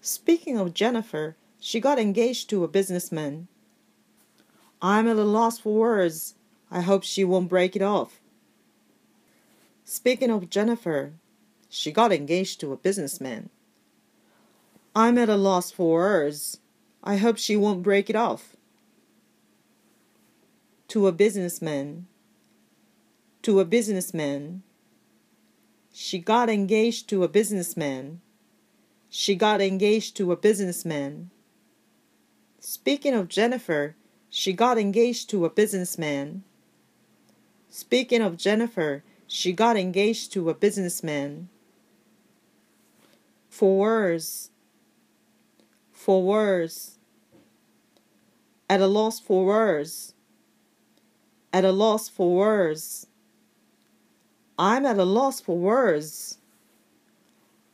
Speaking of Jennifer, she got engaged to a businessman. I'm at a loss for words. I hope she won't break it off. Speaking of Jennifer, she got engaged to a businessman. I'm at a loss for words. I hope she won't break it off. To a businessman. To a businessman. She got engaged to a businessman. She got engaged to a businessman. Speaking of Jennifer, she got engaged to a businessman. Speaking of Jennifer, she got engaged to a businessman. For words. For words. At a loss for words. At a loss for words. I'm at a loss for words.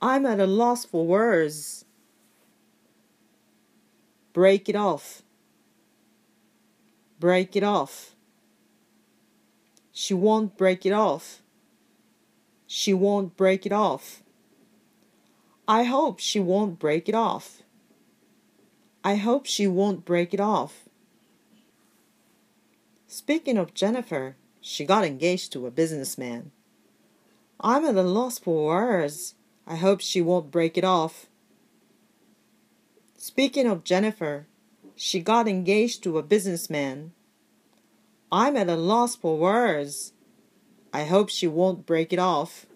I'm at a loss for words. Break it off. Break it off. She won't break it off. She won't break it off. I hope she won't break it off. I hope she won't break it off. Speaking of Jennifer, she got engaged to a businessman. I'm at a loss for words. I hope she won't break it off. Speaking of Jennifer, she got engaged to a businessman. I'm at a loss for words. I hope she won't break it off.